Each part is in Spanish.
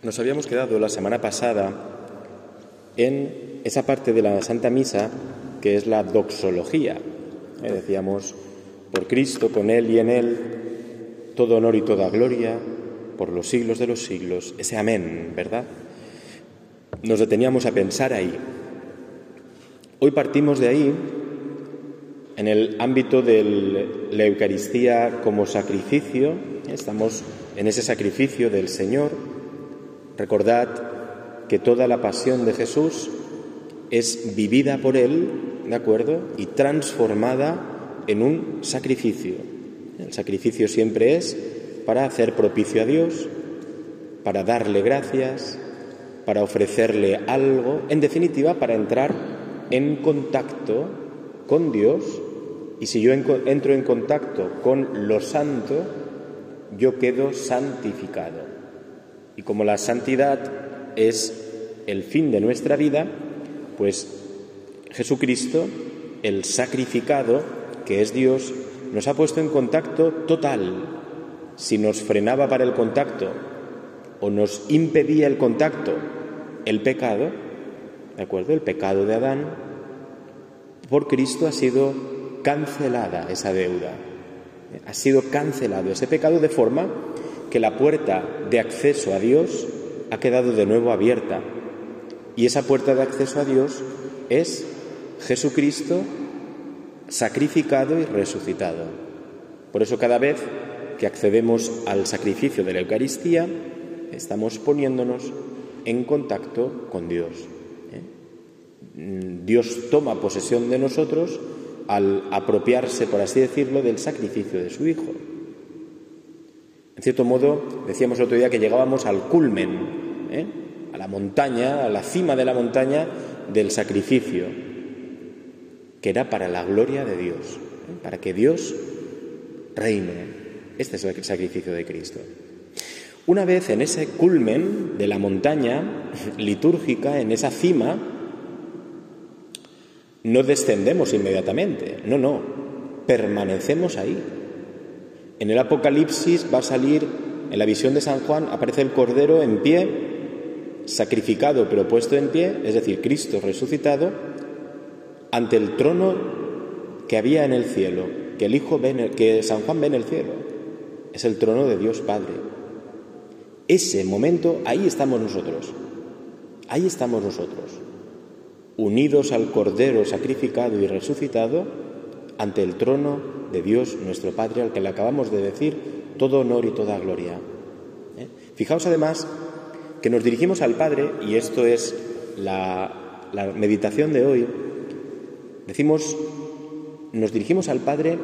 Nos habíamos quedado la semana pasada en esa parte de la Santa Misa que es la doxología. Eh, decíamos, por Cristo, con Él y en Él, todo honor y toda gloria, por los siglos de los siglos. Ese amén, ¿verdad? Nos deteníamos a pensar ahí. Hoy partimos de ahí en el ámbito de la Eucaristía como sacrificio. Estamos en ese sacrificio del Señor Recordad que toda la pasión de Jesús es vivida por Él, ¿de acuerdo? Y transformada en un sacrificio. El sacrificio siempre es para hacer propicio a Dios, para darle gracias, para ofrecerle algo, en definitiva, para entrar en contacto con Dios. Y si yo entro en contacto con lo santo, yo quedo santificado. Y como la santidad es el fin de nuestra vida, pues Jesucristo, el sacrificado, que es Dios, nos ha puesto en contacto total. Si nos frenaba para el contacto o nos impedía el contacto el pecado, ¿de acuerdo? El pecado de Adán, por Cristo ha sido cancelada esa deuda. Ha sido cancelado ese pecado de forma que la puerta de acceso a Dios ha quedado de nuevo abierta. Y esa puerta de acceso a Dios es Jesucristo sacrificado y resucitado. Por eso cada vez que accedemos al sacrificio de la Eucaristía, estamos poniéndonos en contacto con Dios. ¿eh? Dios toma posesión de nosotros al apropiarse, por así decirlo, del sacrificio de su Hijo. En cierto modo, decíamos el otro día que llegábamos al culmen, ¿eh? a la montaña, a la cima de la montaña del sacrificio, que era para la gloria de Dios, ¿eh? para que Dios reine. Este es el sacrificio de Cristo. Una vez en ese culmen de la montaña litúrgica, en esa cima, no descendemos inmediatamente, no, no, permanecemos ahí. En el Apocalipsis va a salir, en la visión de San Juan, aparece el Cordero en pie, sacrificado pero puesto en pie, es decir, Cristo resucitado, ante el trono que había en el cielo, que San Juan ve en el cielo. Es el trono de Dios Padre. Ese momento, ahí estamos nosotros. Ahí estamos nosotros, unidos al Cordero sacrificado y resucitado ante el trono de Dios nuestro Padre, al que le acabamos de decir todo honor y toda gloria. ¿eh? Fijaos además que nos dirigimos al Padre, y esto es la, la meditación de hoy, decimos, nos dirigimos al Padre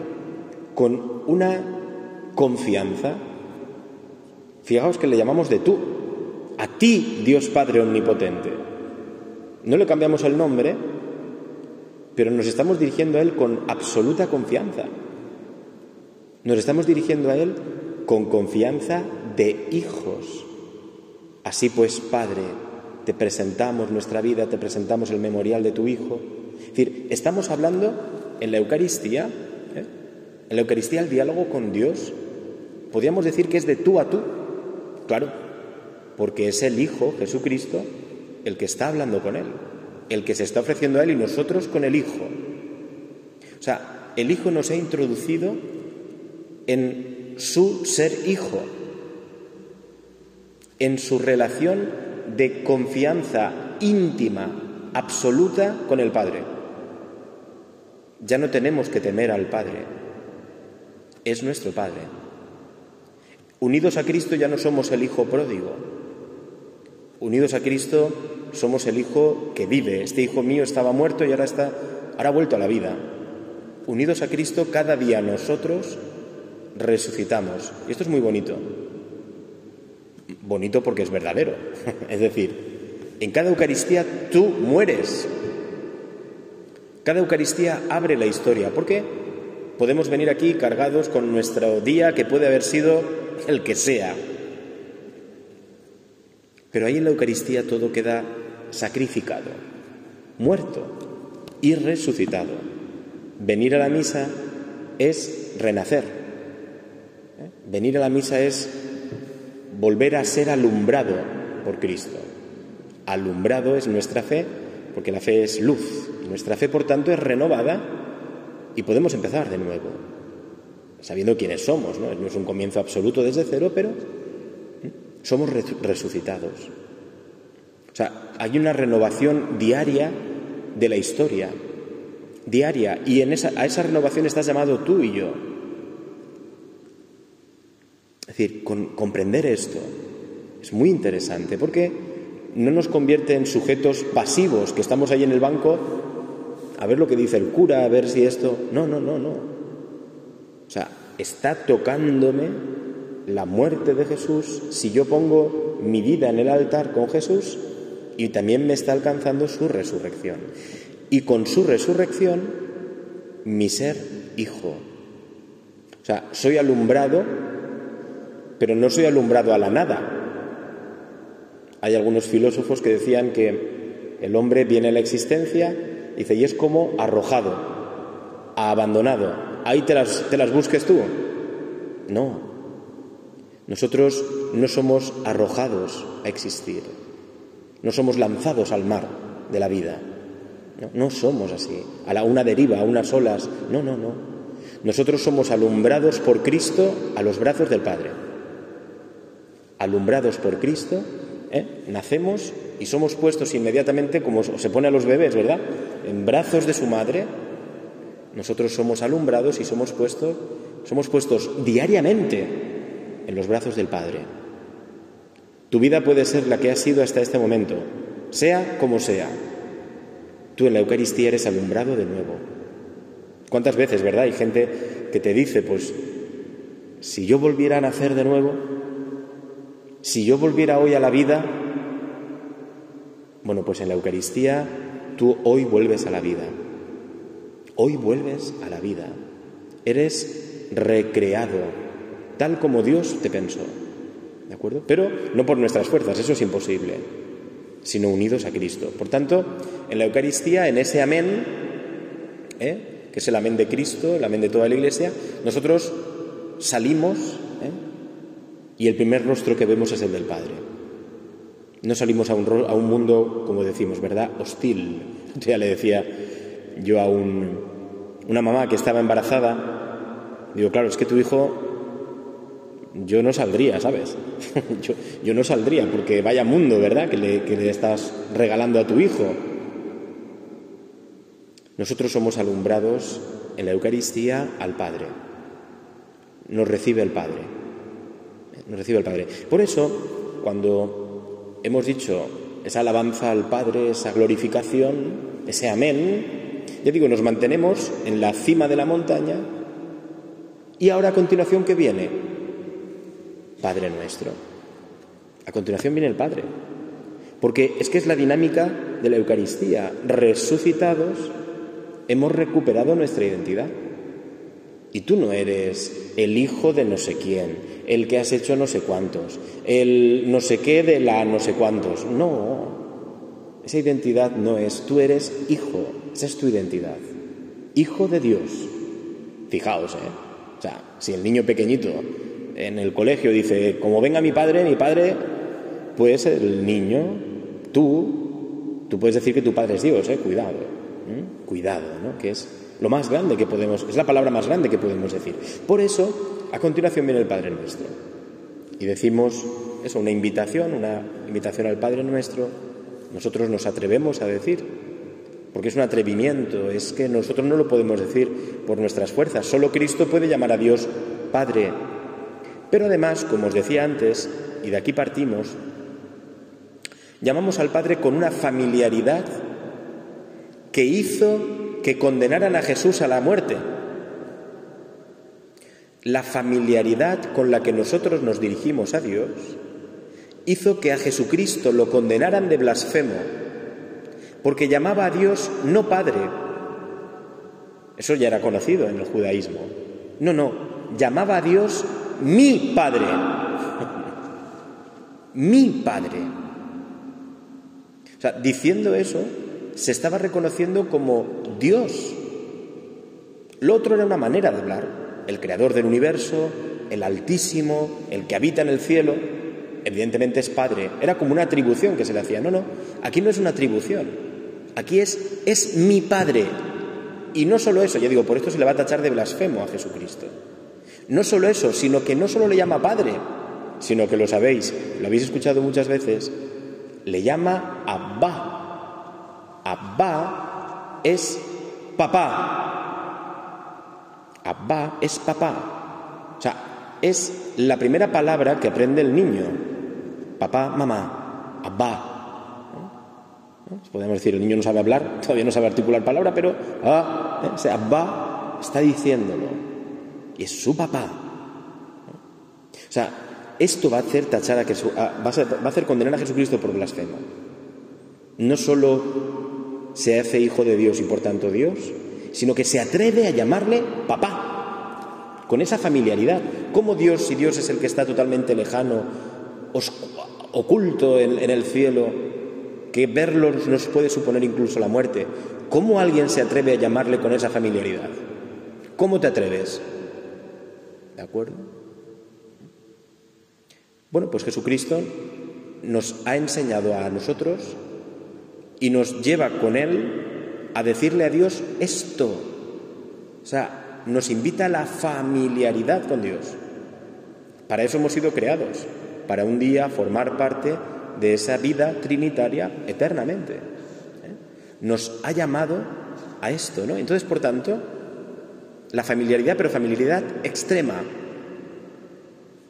con una confianza, fijaos que le llamamos de tú, a ti Dios Padre Omnipotente. No le cambiamos el nombre, pero nos estamos dirigiendo a Él con absoluta confianza. Nos estamos dirigiendo a Él con confianza de hijos. Así pues, Padre, te presentamos nuestra vida, te presentamos el memorial de tu Hijo. Es decir, estamos hablando en la Eucaristía, ¿eh? en la Eucaristía el diálogo con Dios. Podríamos decir que es de tú a tú, claro, porque es el Hijo, Jesucristo, el que está hablando con Él, el que se está ofreciendo a Él y nosotros con el Hijo. O sea, el Hijo nos ha introducido en su ser hijo, en su relación de confianza íntima, absoluta con el Padre. Ya no tenemos que temer al Padre, es nuestro Padre. Unidos a Cristo ya no somos el Hijo pródigo, unidos a Cristo somos el Hijo que vive. Este Hijo mío estaba muerto y ahora está, ahora ha vuelto a la vida. Unidos a Cristo, cada día nosotros resucitamos. Y esto es muy bonito. Bonito porque es verdadero. es decir, en cada Eucaristía tú mueres. Cada Eucaristía abre la historia. ¿Por qué? Podemos venir aquí cargados con nuestro día que puede haber sido el que sea. Pero ahí en la Eucaristía todo queda sacrificado, muerto y resucitado. Venir a la misa es renacer. Venir a la misa es volver a ser alumbrado por Cristo. Alumbrado es nuestra fe, porque la fe es luz. Nuestra fe, por tanto, es renovada y podemos empezar de nuevo, sabiendo quiénes somos. No, no es un comienzo absoluto desde cero, pero somos resucitados. O sea, hay una renovación diaria de la historia, diaria, y en esa, a esa renovación estás llamado tú y yo. Es decir, comprender esto es muy interesante porque no nos convierte en sujetos pasivos que estamos ahí en el banco a ver lo que dice el cura, a ver si esto... No, no, no, no. O sea, está tocándome la muerte de Jesús si yo pongo mi vida en el altar con Jesús y también me está alcanzando su resurrección. Y con su resurrección, mi ser hijo. O sea, soy alumbrado, pero no soy alumbrado a la nada. Hay algunos filósofos que decían que el hombre viene a la existencia, dice, y es como arrojado, abandonado. Ahí te las, te las busques tú. No. Nosotros no somos arrojados a existir. No somos lanzados al mar de la vida. No, somos así, a la, una deriva, a unas olas. No, no, no. Nosotros somos alumbrados por Cristo a los brazos del Padre. Alumbrados por Cristo, ¿eh? nacemos y somos puestos inmediatamente, como se pone a los bebés, ¿verdad? En brazos de su madre. Nosotros somos alumbrados y somos puestos, somos puestos diariamente en los brazos del Padre. Tu vida puede ser la que ha sido hasta este momento, sea como sea. Tú en la Eucaristía eres alumbrado de nuevo. ¿Cuántas veces, verdad? Hay gente que te dice, pues, si yo volviera a nacer de nuevo, si yo volviera hoy a la vida, bueno, pues en la Eucaristía tú hoy vuelves a la vida. Hoy vuelves a la vida. Eres recreado, tal como Dios te pensó. ¿De acuerdo? Pero no por nuestras fuerzas, eso es imposible, sino unidos a Cristo. Por tanto, en la Eucaristía, en ese amén, ¿eh? que es el amén de Cristo, el amén de toda la Iglesia, nosotros salimos. Y el primer rostro que vemos es el del Padre. No salimos a un, a un mundo, como decimos, ¿verdad? Hostil. Ya le decía yo a un, una mamá que estaba embarazada, digo, claro, es que tu hijo yo no saldría, ¿sabes? yo, no saldría porque vaya mundo, ¿verdad? Que le, que le estás regalando a tu hijo. Nosotros somos alumbrados en la Eucaristía al Padre. Nos recibe el Padre. Nos recibe el Padre. Por eso, cuando hemos dicho esa alabanza al Padre, esa glorificación, ese amén, ya digo, nos mantenemos en la cima de la montaña y ahora a continuación, ¿qué viene? Padre nuestro. A continuación viene el Padre. Porque es que es la dinámica de la Eucaristía. Resucitados, hemos recuperado nuestra identidad. Y tú no eres el hijo de no sé quién, el que has hecho no sé cuántos, el no sé qué de la no sé cuántos. No, esa identidad no es, tú eres hijo, esa es tu identidad. Hijo de Dios. Fijaos, ¿eh? O sea, si el niño pequeñito en el colegio dice, como venga mi padre, mi padre, pues el niño, tú, tú puedes decir que tu padre es Dios, ¿eh? cuidado, cuidado, ¿no? que es lo más grande que podemos, es la palabra más grande que podemos decir. Por eso, a continuación viene el Padre Nuestro. Y decimos, eso, una invitación, una invitación al Padre Nuestro, nosotros nos atrevemos a decir, porque es un atrevimiento, es que nosotros no lo podemos decir por nuestras fuerzas, solo Cristo puede llamar a Dios Padre, pero además, como os decía antes, y de aquí partimos, llamamos al Padre con una familiaridad que hizo que condenaran a Jesús a la muerte. La familiaridad con la que nosotros nos dirigimos a Dios hizo que a Jesucristo lo condenaran de blasfemo, porque llamaba a Dios no Padre. Eso ya era conocido en el judaísmo. No, no, llamaba a Dios mi Padre. mi Padre. O sea, diciendo eso, se estaba reconociendo como Dios. Lo otro era una manera de hablar. El creador del universo, el altísimo, el que habita en el cielo. evidentemente es padre, era como una atribución que se le hacía. No, no, aquí no es una atribución, aquí es, es mi padre. Y no solo eso, ya digo, por esto se le va a tachar de blasfemo a Jesucristo. No solo eso, sino que no solo le llama padre, sino que lo sabéis, lo habéis escuchado muchas veces, le llama Abba. Abba es papá. Abba es papá. O sea, es la primera palabra que aprende el niño. Papá, mamá, Abba. Podemos decir, el niño no sabe hablar, todavía no sabe articular palabra, pero ah, ¿eh? Abba está diciéndolo. Y es su papá. O sea, esto va a hacer tachar a, va, a hacer condenar a Jesucristo por blasfemo. No solo se hace hijo de Dios y por tanto Dios, sino que se atreve a llamarle papá, con esa familiaridad. ¿Cómo Dios, si Dios es el que está totalmente lejano, oculto en, en el cielo, que verlo nos puede suponer incluso la muerte, ¿cómo alguien se atreve a llamarle con esa familiaridad? ¿Cómo te atreves? ¿De acuerdo? Bueno, pues Jesucristo nos ha enseñado a nosotros y nos lleva con Él a decirle a Dios esto. O sea, nos invita a la familiaridad con Dios. Para eso hemos sido creados, para un día formar parte de esa vida trinitaria eternamente. ¿eh? Nos ha llamado a esto, ¿no? Entonces, por tanto, la familiaridad, pero familiaridad extrema.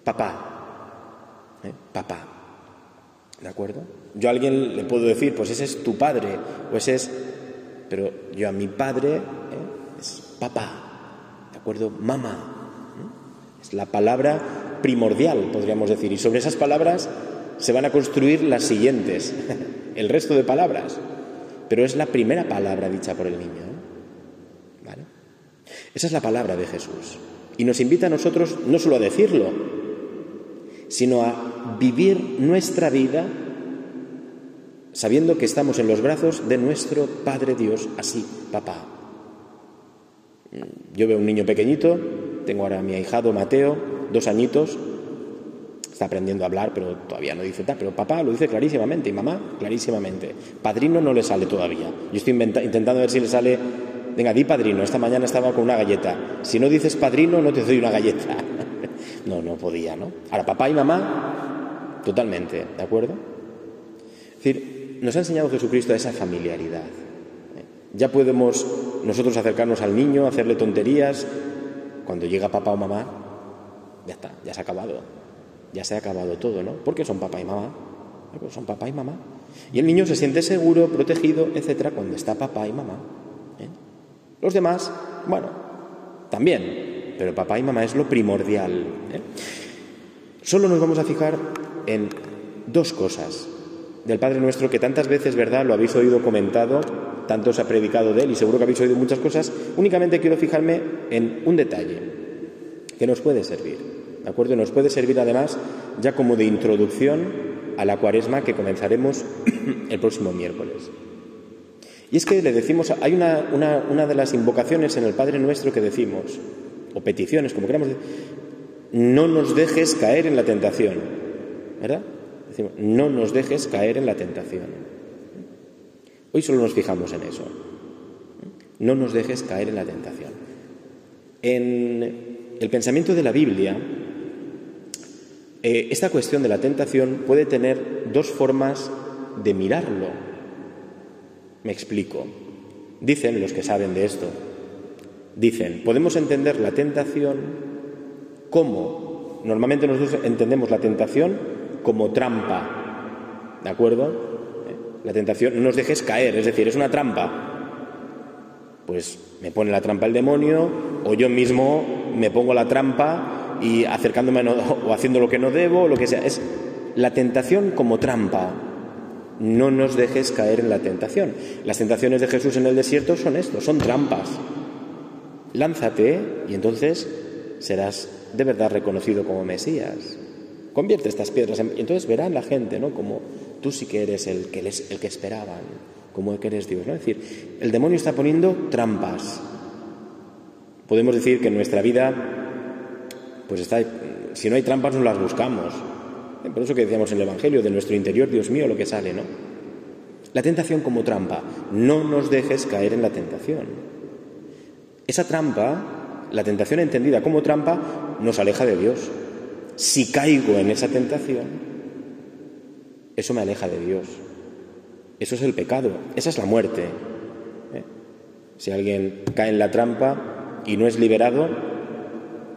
Papá, ¿eh? papá. ¿De acuerdo? Yo a alguien le puedo decir, pues ese es tu padre, o ese es... Pero yo a mi padre ¿eh? es papá, ¿de acuerdo? Mamá. ¿eh? Es la palabra primordial, podríamos decir. Y sobre esas palabras se van a construir las siguientes, el resto de palabras. Pero es la primera palabra dicha por el niño. ¿Vale? Esa es la palabra de Jesús. Y nos invita a nosotros no solo a decirlo, sino a vivir nuestra vida sabiendo que estamos en los brazos de nuestro Padre Dios, así, papá. Yo veo un niño pequeñito, tengo ahora a mi ahijado Mateo, dos añitos, está aprendiendo a hablar, pero todavía no dice tal, pero papá lo dice clarísimamente y mamá clarísimamente. Padrino no le sale todavía. Yo estoy intentando ver si le sale, venga, di padrino, esta mañana estaba con una galleta. Si no dices padrino, no te doy una galleta. No, no podía, ¿no? Ahora, papá y mamá, totalmente, ¿de acuerdo? Es decir, nos ha enseñado Jesucristo esa familiaridad. Ya podemos nosotros acercarnos al niño, hacerle tonterías. Cuando llega papá o mamá, ya está, ya se ha acabado. Ya se ha acabado todo, ¿no? Porque son papá y mamá. Son papá y mamá. Y el niño se siente seguro, protegido, etcétera, cuando está papá y mamá. ¿eh? Los demás, bueno, también, pero papá y mamá es lo primordial. ¿eh? Solo nos vamos a fijar en dos cosas del Padre Nuestro que tantas veces, ¿verdad?, lo habéis oído comentado, tanto se ha predicado de él y seguro que habéis oído muchas cosas. Únicamente quiero fijarme en un detalle que nos puede servir, ¿de acuerdo? Nos puede servir además ya como de introducción a la cuaresma que comenzaremos el próximo miércoles. Y es que le decimos, hay una, una de las invocaciones en el Padre Nuestro que decimos, o peticiones, como queramos no nos dejes caer en la tentación. ¿Verdad? Decimos, no nos dejes caer en la tentación. Hoy solo nos fijamos en eso. No nos dejes caer en la tentación. En el pensamiento de la Biblia, eh, esta cuestión de la tentación puede tener dos formas de mirarlo. Me explico. Dicen los que saben de esto Dicen, podemos entender la tentación como, normalmente nosotros entendemos la tentación como trampa, ¿de acuerdo? La tentación, no nos dejes caer, es decir, es una trampa. Pues me pone la trampa el demonio o yo mismo me pongo la trampa y acercándome o haciendo lo que no debo, lo que sea. Es la tentación como trampa. No nos dejes caer en la tentación. Las tentaciones de Jesús en el desierto son esto, son trampas lánzate y entonces serás de verdad reconocido como Mesías. Convierte estas piedras en... Y entonces verán la gente, ¿no? Como tú sí que eres el que, el que esperaban, como que eres Dios, ¿no? Es decir, el demonio está poniendo trampas. Podemos decir que en nuestra vida, pues está... Si no hay trampas, no las buscamos. Por eso que decíamos en el Evangelio, de nuestro interior, Dios mío, lo que sale, ¿no? La tentación como trampa. No nos dejes caer en la tentación. Esa trampa, la tentación entendida como trampa, nos aleja de Dios. Si caigo en esa tentación, eso me aleja de Dios. Eso es el pecado, esa es la muerte. ¿eh? Si alguien cae en la trampa y no es liberado,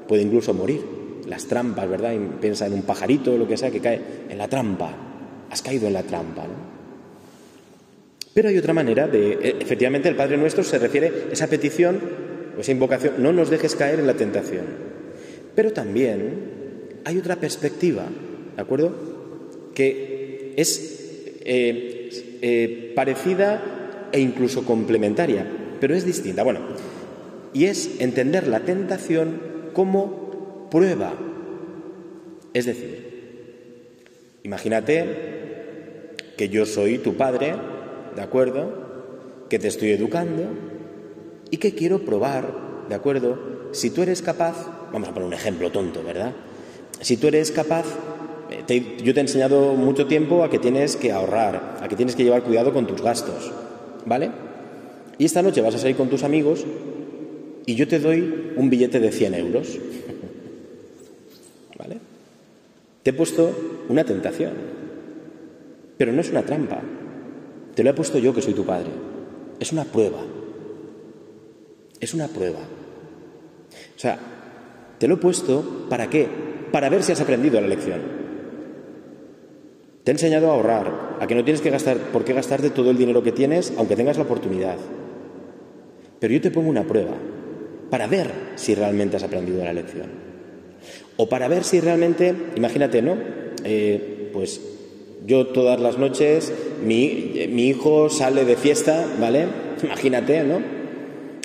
puede incluso morir. Las trampas, ¿verdad? Y piensa en un pajarito o lo que sea que cae en la trampa. Has caído en la trampa, ¿no? Pero hay otra manera de, e, efectivamente, el Padre Nuestro se refiere a esa petición o esa invocación, no nos dejes caer en la tentación. Pero también hay otra perspectiva, ¿de acuerdo? Que es eh, eh, parecida e incluso complementaria, pero es distinta. Bueno, y es entender la tentación como prueba. Es decir, imagínate que yo soy tu padre, ¿de acuerdo? Que te estoy educando y que quiero probar, ¿de acuerdo? Si tú eres capaz, vamos a poner un ejemplo tonto, ¿verdad? Si tú eres capaz, eh, yo te he enseñado mucho tiempo a que tienes que ahorrar, a que tienes que llevar cuidado con tus gastos, ¿vale? Y esta noche vas a salir con tus amigos y yo te doy un billete de 100 euros, ¿vale? Te he puesto una tentación, pero no es una trampa, te lo he puesto yo que soy tu padre, es una prueba, es una prueba. O sea, te lo he puesto para qué? Para ver si has aprendido la lección. Te he enseñado a ahorrar, a que no tienes que gastar, por qué gastarte todo el dinero que tienes, aunque tengas la oportunidad. Pero yo te pongo una prueba para ver si realmente has aprendido la lección. O para ver si realmente, imagínate, ¿no? Eh, pues yo todas las noches, mi, mi hijo sale de fiesta, ¿vale? Imagínate, ¿no?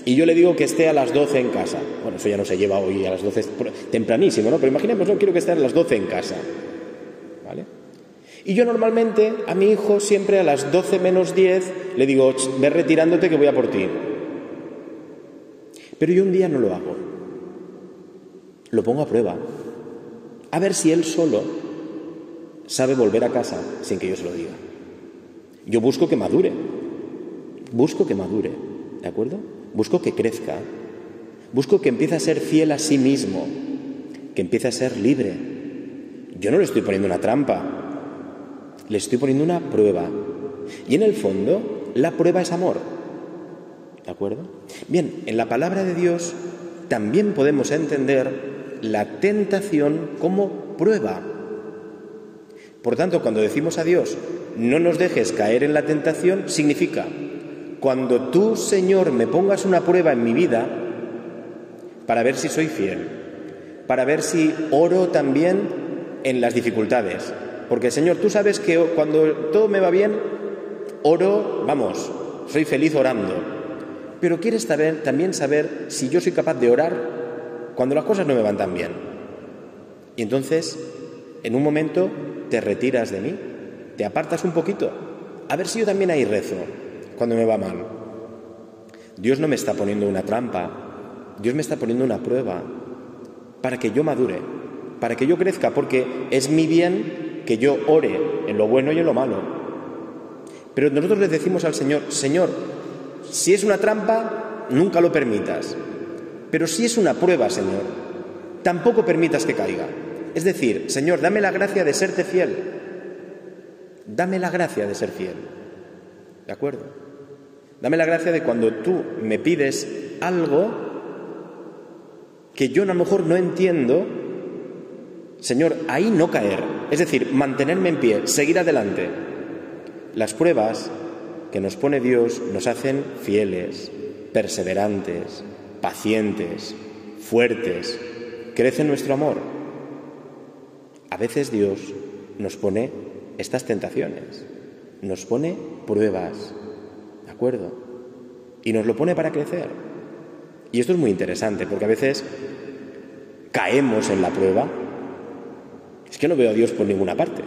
Y yo le digo que esté a las 12 en casa. Bueno, eso ya no se lleva hoy a las 12, tempranísimo, ¿no? Pero imaginemos, no quiero que esté a las 12 en casa. ¿Vale? Y yo normalmente a mi hijo siempre a las 12 menos 10 le digo, ve retirándote que voy a por ti. Pero yo un día no lo hago. Lo pongo a prueba. A ver si él solo sabe volver a casa sin que yo se lo diga. Yo busco que madure. Busco que madure. ¿De acuerdo? Busco que crezca, busco que empiece a ser fiel a sí mismo, que empiece a ser libre. Yo no le estoy poniendo una trampa, le estoy poniendo una prueba. Y en el fondo, la prueba es amor. ¿De acuerdo? Bien, en la palabra de Dios también podemos entender la tentación como prueba. Por tanto, cuando decimos a Dios, no nos dejes caer en la tentación, significa, cuando tú, Señor, me pongas una prueba en mi vida para ver si soy fiel, para ver si oro también en las dificultades. Porque, Señor, tú sabes que cuando todo me va bien, oro, vamos, soy feliz orando. Pero quieres también saber si yo soy capaz de orar cuando las cosas no me van tan bien. Y entonces, en un momento, te retiras de mí, te apartas un poquito, a ver si yo también ahí rezo cuando me va mal. Dios no me está poniendo una trampa, Dios me está poniendo una prueba para que yo madure, para que yo crezca, porque es mi bien que yo ore en lo bueno y en lo malo. Pero nosotros le decimos al Señor, Señor, si es una trampa, nunca lo permitas. Pero si es una prueba, Señor, tampoco permitas que caiga. Es decir, Señor, dame la gracia de serte fiel. Dame la gracia de ser fiel. ¿De acuerdo? Dame la gracia de cuando tú me pides algo que yo a lo mejor no entiendo, Señor, ahí no caer. Es decir, mantenerme en pie, seguir adelante. Las pruebas que nos pone Dios nos hacen fieles, perseverantes, pacientes, fuertes. Crece nuestro amor. A veces Dios nos pone estas tentaciones, nos pone pruebas, Y nos lo pone para crecer. Y esto es muy interesante, porque a veces caemos en la prueba. Es que no veo a Dios por ninguna parte.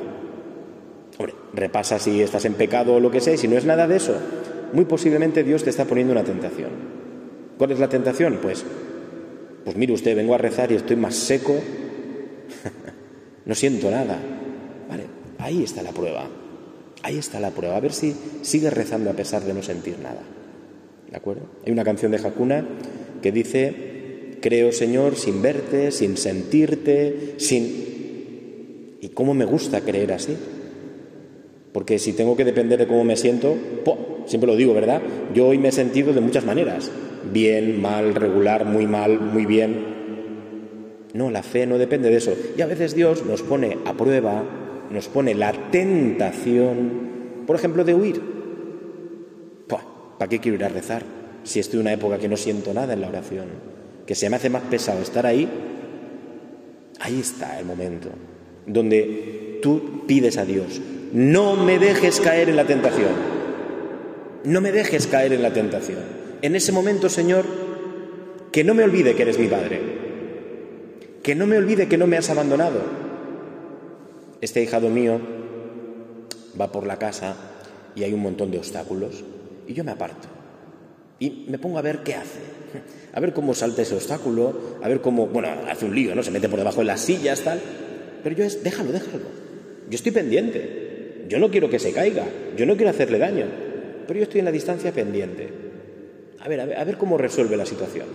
Hombre, repasa si estás en pecado o lo que sea, y si no es nada de eso, muy posiblemente Dios te está poniendo una tentación. ¿Cuál es la tentación? Pues, pues mire usted, vengo a rezar y estoy más seco, no siento nada. Ahí está la prueba. Ahí está la prueba. A ver si sigues rezando a pesar de no sentir nada. ¿De acuerdo? Hay una canción de Hakuna que dice, creo Señor sin verte, sin sentirte, sin... ¿Y cómo me gusta creer así? Porque si tengo que depender de cómo me siento, siempre lo digo, ¿verdad? Yo hoy me he sentido de muchas maneras. Bien, mal, regular, muy mal, muy bien. No, la fe no depende de eso. Y a veces Dios nos pone a prueba, nos pone la tentación, por ejemplo, de huir. ¿Para qué quiero ir a rezar? Si estoy en una época que no siento nada en la oración, que se me hace más pesado estar ahí, ahí está el momento donde tú pides a Dios, no me dejes caer en la tentación, no me dejes caer en la tentación. En ese momento, Señor, que no me olvide que eres mi Padre, que no me olvide que no me has abandonado. Este hijado mío va por la casa y hay un montón de obstáculos y yo me aparto y me pongo a ver qué hace, a ver cómo salta ese obstáculo, a ver cómo, bueno, hace un lío, ¿no? Se mete por debajo de las sillas, tal. Pero yo es, déjalo, déjalo. Yo estoy pendiente. Yo no quiero que se caiga. Yo no quiero hacerle daño. Pero yo estoy en la distancia pendiente. A ver, a ver, a ver cómo resuelve la situación.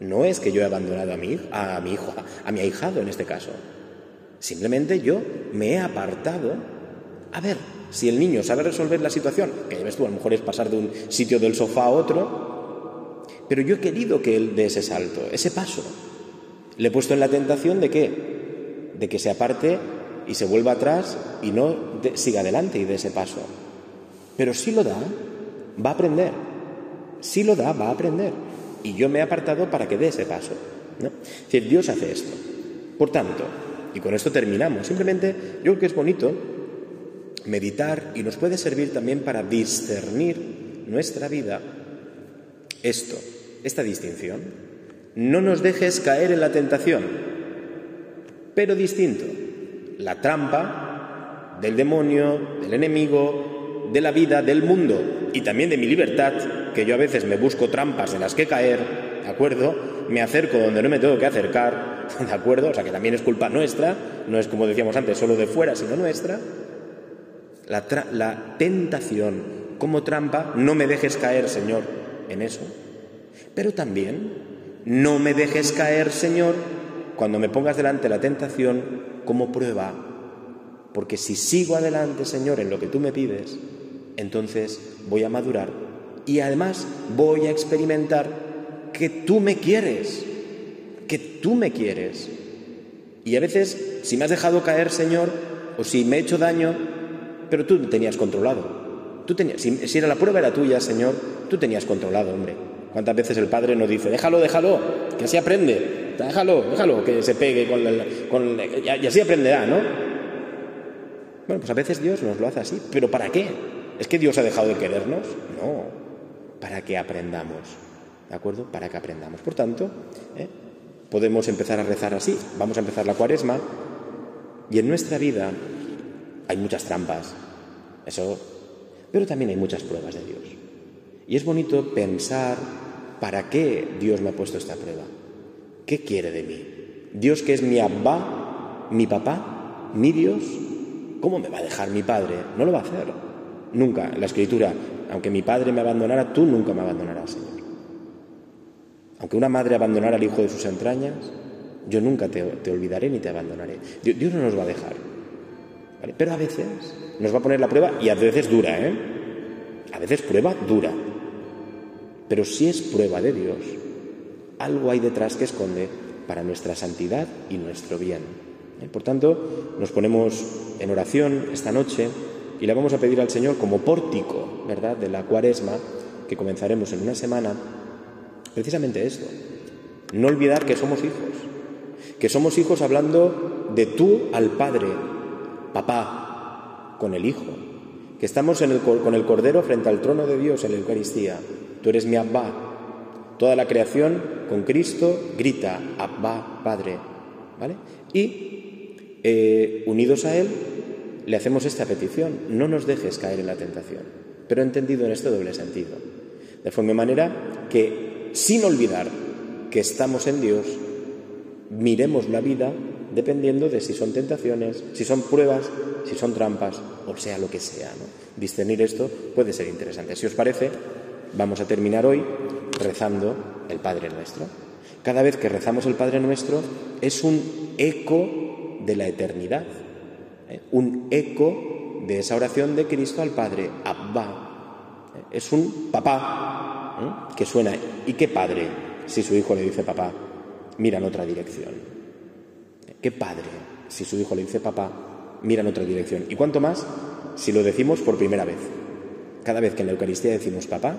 No es que yo he abandonado a mi, a mi hijo, a mi ahijado en este caso. Simplemente yo me he apartado a ver si el niño sabe resolver la situación, que ya ves tú, a lo mejor es pasar de un sitio del sofá a otro, pero yo he querido que él dé ese salto, ese paso. Le he puesto en la tentación de qué? de que se aparte y se vuelva atrás y no siga adelante y dé ese paso. Pero si lo da, va a aprender. Si lo da, va a aprender. Y yo me he apartado para que dé ese paso. ¿no? Es decir, Dios hace esto. Por tanto, y con esto terminamos, simplemente yo creo que es bonito meditar y nos puede servir también para discernir nuestra vida esto, esta distinción. No nos dejes caer en la tentación pero distinto. La trampa del demonio, del enemigo, de la vida, del mundo y también de mi libertad, que yo a veces me busco trampas en las que caer, ¿de acuerdo? Me acerco donde no me tengo que acercar, ¿de acuerdo? O sea que también es culpa nuestra, no es como decíamos antes, solo de fuera, sino nuestra. La, la tentación como trampa, no me dejes caer, Señor, en eso. Pero también, no me dejes caer, Señor, cuando me pongas delante la tentación como prueba, porque si sigo adelante, Señor, en lo que tú me pides, entonces voy a madurar y además voy a experimentar que tú me quieres, que tú me quieres. Y a veces, si me has dejado caer, Señor, o si me he hecho daño, pero tú me tenías controlado. Tú tenías, si, era la prueba era tuya, Señor, tú tenías controlado, hombre. ¿Cuántas veces el padre nos dice, déjalo, déjalo, que así aprende? déjalo, déjalo, que se pegue con, con y, así aprenderá, ¿no? Bueno, pues a veces Dios nos lo hace así, pero ¿para qué? ¿Es que Dios ha dejado de querernos? No, para que aprendamos, ¿de acuerdo? Para que aprendamos. Por tanto, ¿eh? Podemos empezar a rezar así, vamos a empezar la cuaresma y en nuestra vida hay muchas trampas, eso, pero también hay muchas pruebas de Dios. Y es bonito pensar para qué Dios me ha puesto esta prueba. ¿Qué quiere de mí? Dios que es mi abba, mi papá, mi Dios, ¿cómo me va a dejar mi padre? No lo va a hacer. Nunca. La escritura, aunque mi padre me abandonara, tú nunca me abandonarás, Señor. Aunque una madre abandonara al hijo de sus entrañas, yo nunca te, olvidaré ni te abandonaré. Dios, no nos va a dejar. Pero a veces nos va a poner la prueba y a veces dura, ¿eh? A veces prueba dura. Pero si es prueba de Dios, algo hay detrás que esconde para nuestra santidad y nuestro bien. ¿Eh? Por tanto, nos ponemos en oración esta noche y le vamos a pedir al Señor como pórtico, ¿verdad?, de la cuaresma que comenzaremos en una semana, precisamente esto. No olvidar que somos hijos, que somos hijos hablando de tú al Padre, papá, con el Hijo, que estamos con el Cordero frente al trono de Dios en la Eucaristía. Tú eres mi Abba, Toda la creación con Cristo grita, Abba, Padre. ¿Vale? Y eh, unidos a Él, le hacemos esta petición, no nos dejes caer en la tentación, pero entendido en este doble sentido. De forma manera que, sin olvidar que estamos en Dios, miremos la vida dependiendo de si son tentaciones, si son pruebas, si son trampas, o sea lo que sea. Discernir esto puede ser interesante. Si os parece, vamos a terminar hoy rezando el Padre Nuestro. Cada vez que rezamos el Padre Nuestro es un eco de la eternidad, ¿eh? un eco de esa oración de Cristo al Padre, Abba. ¿eh? Es un papá ¿eh? que suena. ¿Y qué padre si su hijo le dice papá? Mira en otra dirección. ¿Qué padre si su hijo le dice papá? Mira en otra dirección. ¿Y cuánto más si lo decimos por primera vez? Cada vez que en la Eucaristía decimos papá,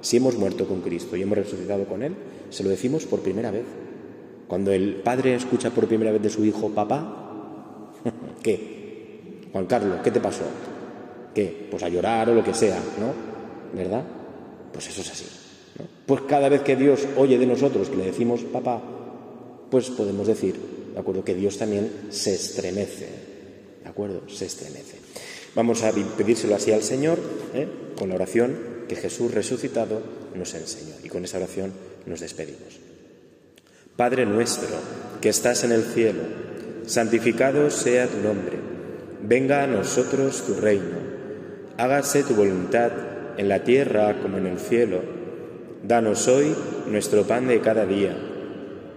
si hemos muerto con Cristo y hemos resucitado con Él, se lo decimos por primera vez. Cuando el padre escucha por primera vez de su hijo papá, ¿qué? Juan Carlos, ¿qué te pasó? ¿Qué? Pues a llorar o lo que sea, ¿no? ¿Verdad? Pues eso es así. Pues cada vez que Dios oye de nosotros que le decimos papá, pues podemos decir, ¿de acuerdo? Que Dios también se estremece, ¿de acuerdo? Se estremece. Vamos a pedírselo así al Señor, ¿eh? con la oración que Jesús resucitado nos enseñó. Y con esa oración nos despedimos. Padre nuestro, que estás en el cielo, santificado sea tu nombre. Venga a nosotros tu reino. Hágase tu voluntad en la tierra como en el cielo. Danos hoy nuestro pan de cada día.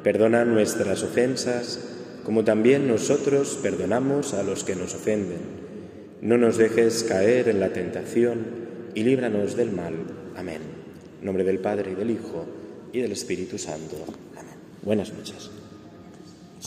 Perdona nuestras ofensas, como también nosotros perdonamos a los que nos ofenden. No nos dejes caer en la tentación y líbranos del mal. Amén. Nombre del Padre y del Hijo y del Espíritu Santo. Amén. Buenas noches.